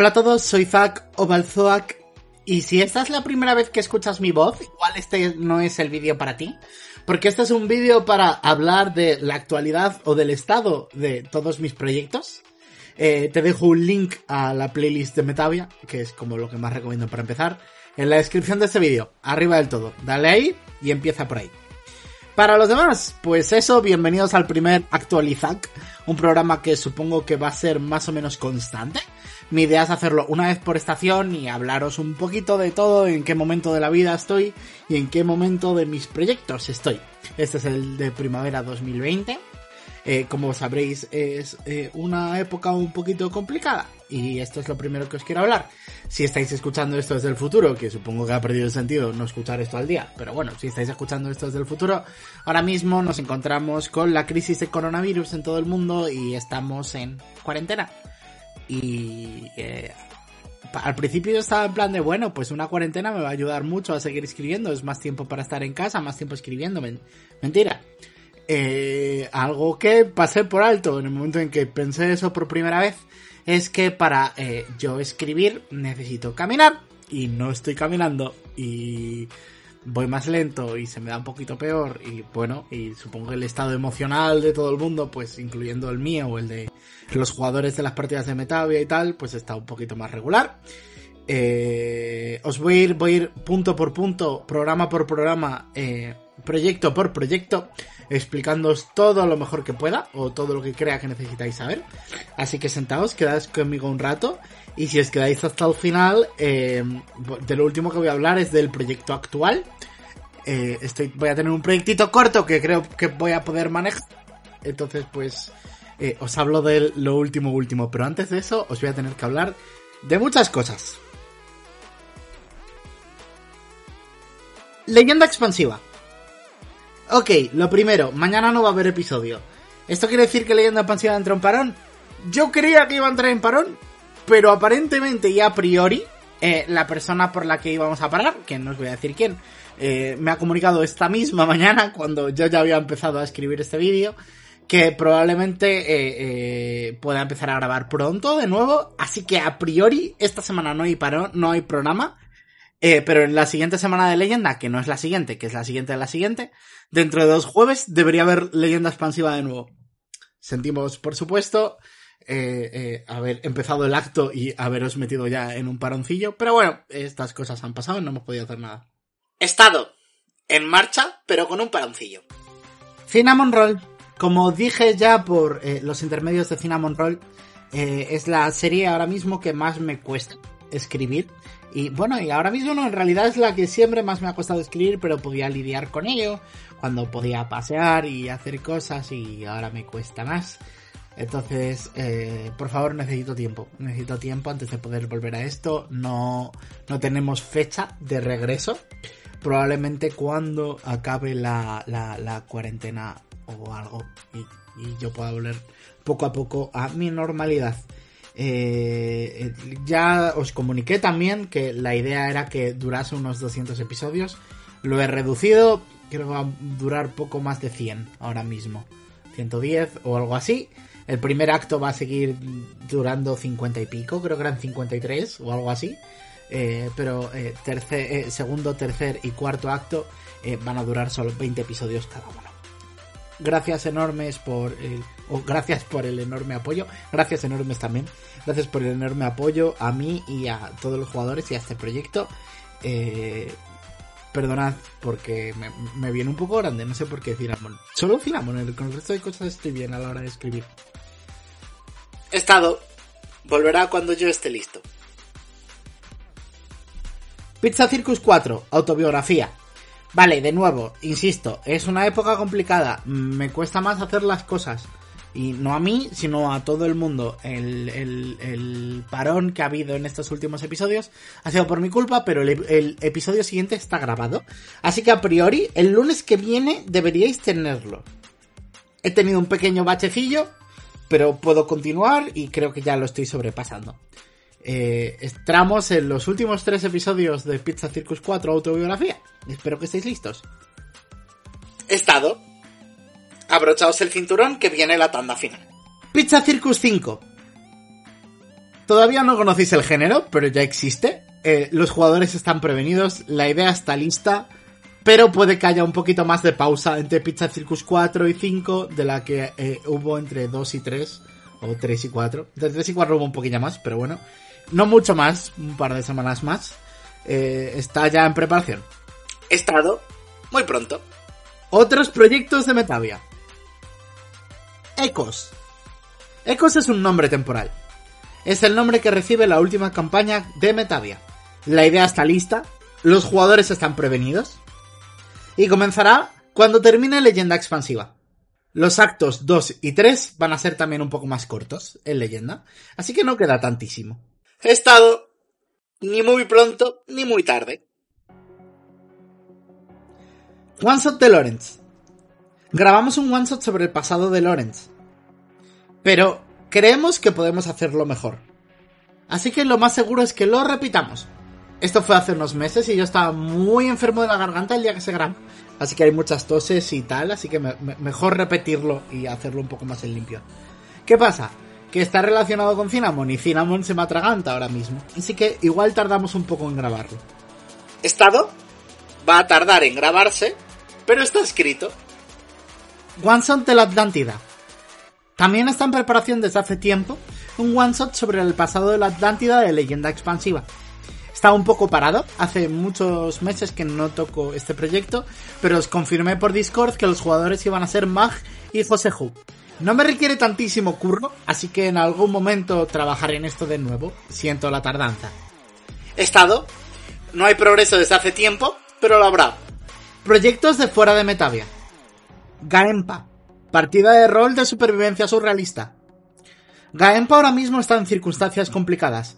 Hola a todos, soy Zack Obalzoak y si esta es la primera vez que escuchas mi voz, igual este no es el vídeo para ti, porque este es un vídeo para hablar de la actualidad o del estado de todos mis proyectos. Eh, te dejo un link a la playlist de Metavia, que es como lo que más recomiendo para empezar, en la descripción de este vídeo, arriba del todo. Dale ahí y empieza por ahí. Para los demás, pues eso, bienvenidos al primer Actualizac, un programa que supongo que va a ser más o menos constante. Mi idea es hacerlo una vez por estación y hablaros un poquito de todo, en qué momento de la vida estoy y en qué momento de mis proyectos estoy. Este es el de primavera 2020. Eh, como sabréis, es eh, una época un poquito complicada. Y esto es lo primero que os quiero hablar. Si estáis escuchando esto desde el futuro, que supongo que ha perdido el sentido no escuchar esto al día, pero bueno, si estáis escuchando esto desde el futuro, ahora mismo nos encontramos con la crisis de coronavirus en todo el mundo y estamos en cuarentena. Y eh, al principio yo estaba en plan de, bueno, pues una cuarentena me va a ayudar mucho a seguir escribiendo, es más tiempo para estar en casa, más tiempo escribiendo, mentira. Eh, algo que pasé por alto en el momento en que pensé eso por primera vez es que para eh, yo escribir necesito caminar y no estoy caminando y voy más lento y se me da un poquito peor y bueno, y supongo que el estado emocional de todo el mundo, pues incluyendo el mío o el de los jugadores de las partidas de Metavia y tal, pues está un poquito más regular. Eh, os voy a ir, voy a ir punto por punto, programa por programa, eh, proyecto por proyecto, explicándoos todo lo mejor que pueda o todo lo que crea que necesitáis saber. Así que sentaos, quedáis conmigo un rato y si os quedáis hasta el final, eh, de lo último que voy a hablar es del proyecto actual. Eh, voy a tener un proyectito corto que creo que voy a poder manejar. Entonces, pues, eh, os hablo de lo último, último. Pero antes de eso, os voy a tener que hablar de muchas cosas. Leyenda expansiva. Ok, lo primero, mañana no va a haber episodio. ¿Esto quiere decir que Leyenda expansiva entra en parón? Yo creía que iba a entrar en parón, pero aparentemente y a priori, eh, la persona por la que íbamos a parar, que no os voy a decir quién, eh, me ha comunicado esta misma mañana, cuando yo ya había empezado a escribir este vídeo, que probablemente eh, pueda empezar a grabar pronto de nuevo. Así que a priori, esta semana no hay parón, no hay programa. pero en la siguiente semana de leyenda, que no es la siguiente, que es la siguiente de la siguiente, dentro de dos jueves debería haber leyenda expansiva de nuevo. Sentimos, por supuesto, eh, eh, haber empezado el acto y haberos metido ya en un paroncillo. Pero bueno, estas cosas han pasado y no hemos podido hacer nada. Estado en marcha, pero con un paroncillo. Cinnamon Roll. Como dije ya por eh, los intermedios de Cinnamon Roll, es la serie ahora mismo que más me cuesta escribir. Y bueno, y ahora mismo no, en realidad es la que siempre más me ha costado escribir, pero podía lidiar con ello cuando podía pasear y hacer cosas y ahora me cuesta más. Entonces, eh, por favor, necesito tiempo. Necesito tiempo antes de poder volver a esto. No, no tenemos fecha de regreso. Probablemente cuando acabe la, la, la cuarentena o algo y, yo pueda volver poco a poco a mi normalidad. Eh, ya os comuniqué también que la idea era que durase unos 200 episodios. Lo he reducido, creo que va a durar poco más de 100 ahora mismo. 110 o algo así. El primer acto va a seguir durando 50 y pico, creo que eran 53 o algo así. Eh, pero eh, eh, segundo, tercer y cuarto acto van a durar solo 20 episodios cada uno. Gracias enormes por el, o gracias por el enorme apoyo. Gracias enormes también. Gracias por el enorme apoyo a mí y a todos los jugadores y a este proyecto. Eh, perdonad porque me, me, viene un poco grande, no sé por qué Cinnamon. Solo Cinnamon, con el resto de cosas estoy bien a la hora de escribir. Estado. Volverá cuando yo esté listo. Pizza Circus 4, autobiografía. Vale, de nuevo, insisto, es una época complicada. Me cuesta más hacer las cosas. Y no a mí, sino a todo el mundo. El, el, parón que ha habido en estos últimos episodios ha sido por mi culpa, pero el, el, episodio siguiente está grabado. Así que a priori, el lunes que viene deberíais tenerlo. He tenido un pequeño bachecillo, pero puedo continuar y creo que ya lo estoy sobrepasando. Eh, entramos en los últimos tres episodios de Pizza Circus 4 autobiografía. Espero que estéis listos. Estado. Abrochaos el cinturón que viene la tanda final. Pizza Circus 5. Todavía no conocéis el género, pero ya existe. Eh, los jugadores están prevenidos, la idea está lista, pero puede que haya un poquito más de pausa entre Pizza Circus 4 y 5 de la que eh, hubo entre 2 y 3, o 3 y 4. De 3 y 4 hubo un poquillo más, pero bueno, no mucho más, un par de semanas más. Eh, está ya en preparación. Estado muy pronto. Otros proyectos de Metavia. Ecos. Ecos es un nombre temporal. Es el nombre que recibe la última campaña de Metavia. La idea está lista, los jugadores están prevenidos, y comenzará cuando termine Leyenda Expansiva. Los actos 2 y 3 van a ser también un poco más cortos en Leyenda, así que no queda tantísimo. He estado ni muy pronto ni muy tarde. One Shot de Lawrence. Grabamos un one shot sobre el pasado de Lawrence. Pero creemos que podemos hacerlo mejor. Así que lo más seguro es que lo repitamos. Esto fue hace unos meses y yo estaba muy enfermo de la garganta el día que se grabó. Así que hay muchas toses y tal, así que mejor repetirlo y hacerlo un poco más en limpio. ¿Qué pasa? Que está relacionado con Cinnamon y Cinnamon se me atraganta ahora mismo. Así que igual tardamos un poco en grabarlo. Estado va a tardar en grabarse, pero está escrito. One Shot de la Atlántida. También está en preparación desde hace tiempo un one shot sobre el pasado de la Atlántida de leyenda expansiva. Está un poco parado, hace muchos meses que no toco este proyecto, pero os confirmé por Discord que los jugadores iban a ser Mag y Joseju. No me requiere tantísimo curro, así que en algún momento trabajaré en esto de nuevo. Siento la tardanza. Estado. No hay progreso desde hace tiempo, pero lo habrá. Proyectos de fuera de Metavia. Gaempa. Partida de rol de supervivencia surrealista. Gaempa ahora mismo está en circunstancias complicadas.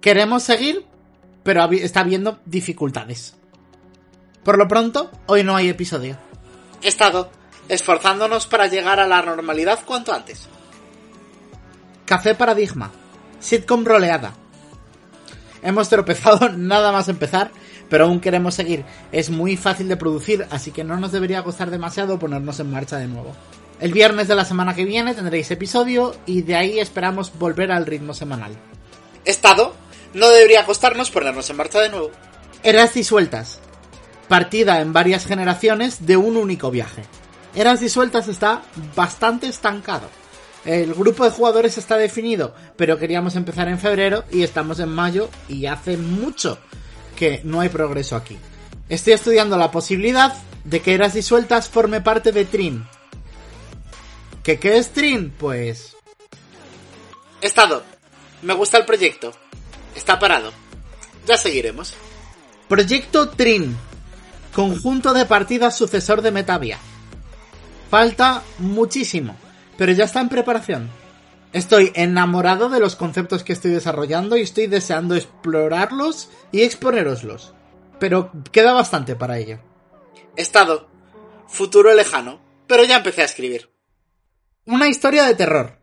Queremos seguir, pero está habiendo dificultades. Por lo pronto, hoy no hay episodio. He estado esforzándonos para llegar a la normalidad cuanto antes. Café Paradigma. Sitcom roleada. Hemos tropezado nada más empezar, pero aún queremos seguir. Es muy fácil de producir, así que no nos debería costar demasiado ponernos en marcha de nuevo. El viernes de la semana que viene tendréis episodio y de ahí esperamos volver al ritmo semanal. Estado no debería costarnos ponernos en marcha de nuevo. Eras disueltas. Partida en varias generaciones de un único viaje. Eras disueltas está bastante estancado. El grupo de jugadores está definido, pero queríamos empezar en febrero y estamos en mayo y hace mucho que no hay progreso aquí. Estoy estudiando la posibilidad de que Eras disueltas forme parte de Trin. ¿Qué, qué es Trin? Pues... Estado. Me gusta el proyecto. Está parado. Ya seguiremos. Proyecto Trin. Conjunto de partidas sucesor de Metavia. Falta muchísimo, pero ya está en preparación. Estoy enamorado de los conceptos que estoy desarrollando y estoy deseando explorarlos y exponeroslos. Pero queda bastante para ello. Estado. Futuro lejano. Pero ya empecé a escribir. Una historia de terror.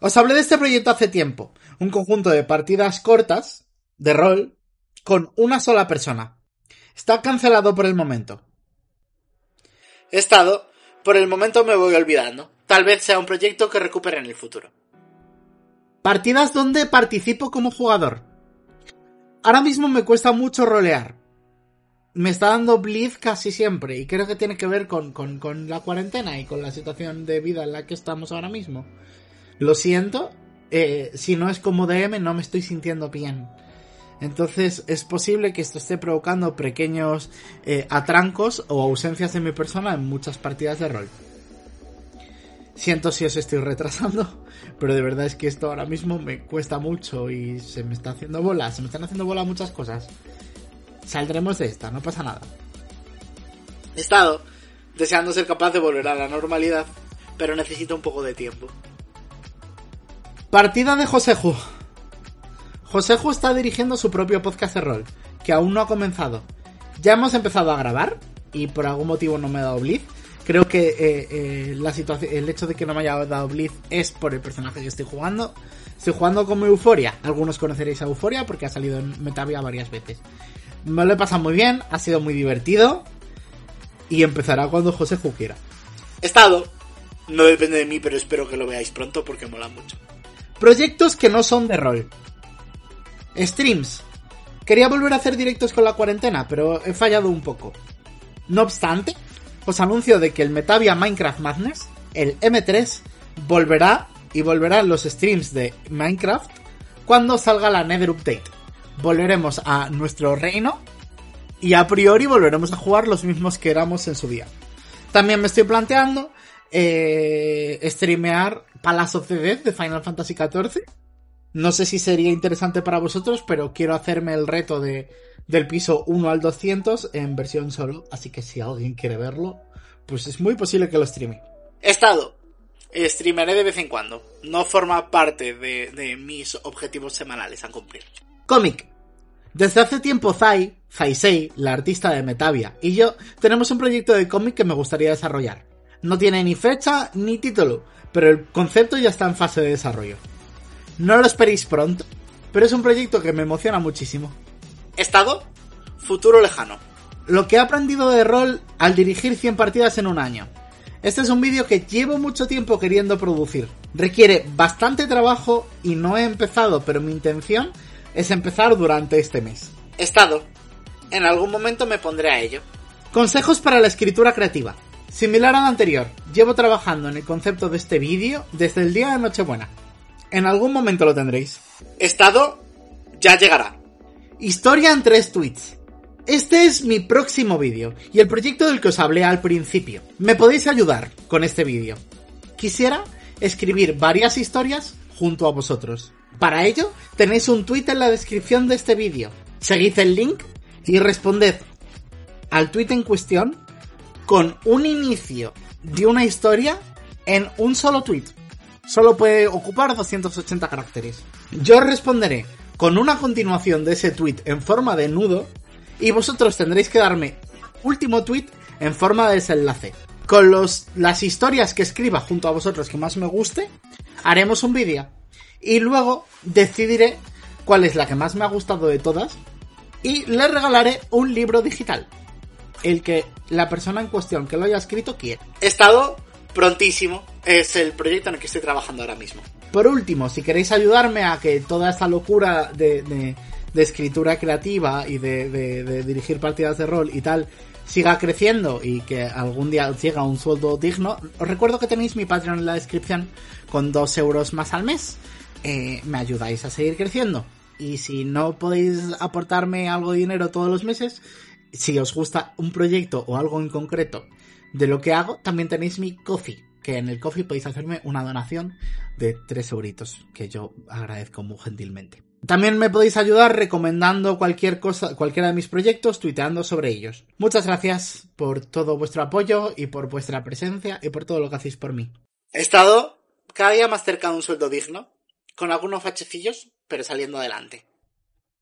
Os hablé de este proyecto hace tiempo, un conjunto de partidas cortas, de rol, con una sola persona. Está cancelado por el momento. Estado, por el momento me voy olvidando. Tal vez sea un proyecto que recupere en el futuro. Partidas donde participo como jugador. Ahora mismo me cuesta mucho rolear. Me está dando blitz casi siempre y creo que tiene que ver con, con, con la cuarentena y con la situación de vida en la que estamos ahora mismo. Lo siento, eh, si no es como DM no me estoy sintiendo bien. Entonces es posible que esto esté provocando pequeños eh, atrancos o ausencias de mi persona en muchas partidas de rol. Siento si os estoy retrasando, pero de verdad es que esto ahora mismo me cuesta mucho y se me está haciendo bola, se me están haciendo bola muchas cosas. Saldremos de esta, no pasa nada. He estado deseando ser capaz de volver a la normalidad, pero necesito un poco de tiempo. Partida de Joseju. Joseju está dirigiendo su propio podcast de rol, que aún no ha comenzado. Ya hemos empezado a grabar, y por algún motivo no me ha dado blitz. Creo que eh, eh, la situación, el hecho de que no me haya dado blitz es por el personaje que estoy jugando. Estoy jugando como Euforia. Algunos conoceréis a Euforia porque ha salido en Metavia varias veces. Me lo he pasado muy bien, ha sido muy divertido. Y empezará cuando Joseju quiera. Estado. No depende de mí, pero espero que lo veáis pronto porque mola mucho. Proyectos que no son de rol. Streams. Quería volver a hacer directos con la cuarentena, pero he fallado un poco. No obstante, os anuncio de que el Metavia Minecraft Madness, el M3, volverá y volverán los streams de Minecraft cuando salga la Nether Update. Volveremos a nuestro reino y a priori volveremos a jugar los mismos que éramos en su día. También me estoy planteando eh, streamear Palace of the Dead de Final Fantasy XIV. No sé si sería interesante para vosotros, pero quiero hacerme el reto de, del piso 1 al 200 en versión solo, así que si alguien quiere verlo, pues es muy posible que lo streame. Estado. Streameré de vez en cuando. No forma parte de, de mis objetivos semanales a cumplir. Cómic. Desde hace tiempo Zai, Zaisei, la artista de Metavia, y yo tenemos un proyecto de cómic que me gustaría desarrollar. No tiene ni fecha ni título, pero el concepto ya está en fase de desarrollo. No lo esperéis pronto, pero es un proyecto que me emociona muchísimo. Estado. Futuro lejano. Lo que he aprendido de rol al dirigir 100 partidas en un año. Este es un vídeo que llevo mucho tiempo queriendo producir. Requiere bastante trabajo y no he empezado, pero mi intención es empezar durante este mes. Estado. En algún momento me pondré a ello. Consejos para la escritura creativa. Similar al anterior, llevo trabajando en el concepto de este vídeo desde el día de Nochebuena. En algún momento lo tendréis. Estado. Ya llegará. Historia en tres tweets. Este es mi próximo vídeo y el proyecto del que os hablé al principio. Me podéis ayudar con este vídeo. Quisiera escribir varias historias junto a vosotros. Para ello, tenéis un tweet en la descripción de este vídeo. Seguid el link y responded al tweet en cuestión con un inicio de una historia en un solo tweet. Solo puede ocupar 280 caracteres. Yo responderé con una continuación de ese tweet en forma de nudo y vosotros tendréis que darme último tweet en forma de desenlace. Con los, las historias que escriba junto a vosotros que más me guste, haremos un vídeo. Y luego decidiré cuál es la que más me ha gustado de todas. Y le regalaré un libro digital. El que la persona en cuestión que lo haya escrito quiere. Estado prontísimo. Es el proyecto en el que estoy trabajando ahora mismo. Por último, si queréis ayudarme a que toda esta locura de, de, de escritura creativa y de, de, dirigir partidas de rol y tal siga creciendo y que algún día os llegue a un sueldo digno, os recuerdo que tenéis mi Patreon en la descripción con 2 euros más al mes. Eh, me ayudáis a seguir creciendo. Y si no podéis aportarme algo de dinero todos los meses, si os gusta un proyecto o algo en concreto de lo que hago, también tenéis mi coffee, que en el coffee podéis hacerme una donación de 3 euritos, que yo agradezco muy gentilmente. También me podéis ayudar recomendando cualquier cosa, cualquiera de mis proyectos, tuiteando sobre ellos. Muchas gracias por todo vuestro apoyo y por vuestra presencia y por todo lo que hacéis por mí. He estado cada día más cerca de un sueldo digno, con algunos fachecillos, pero saliendo adelante.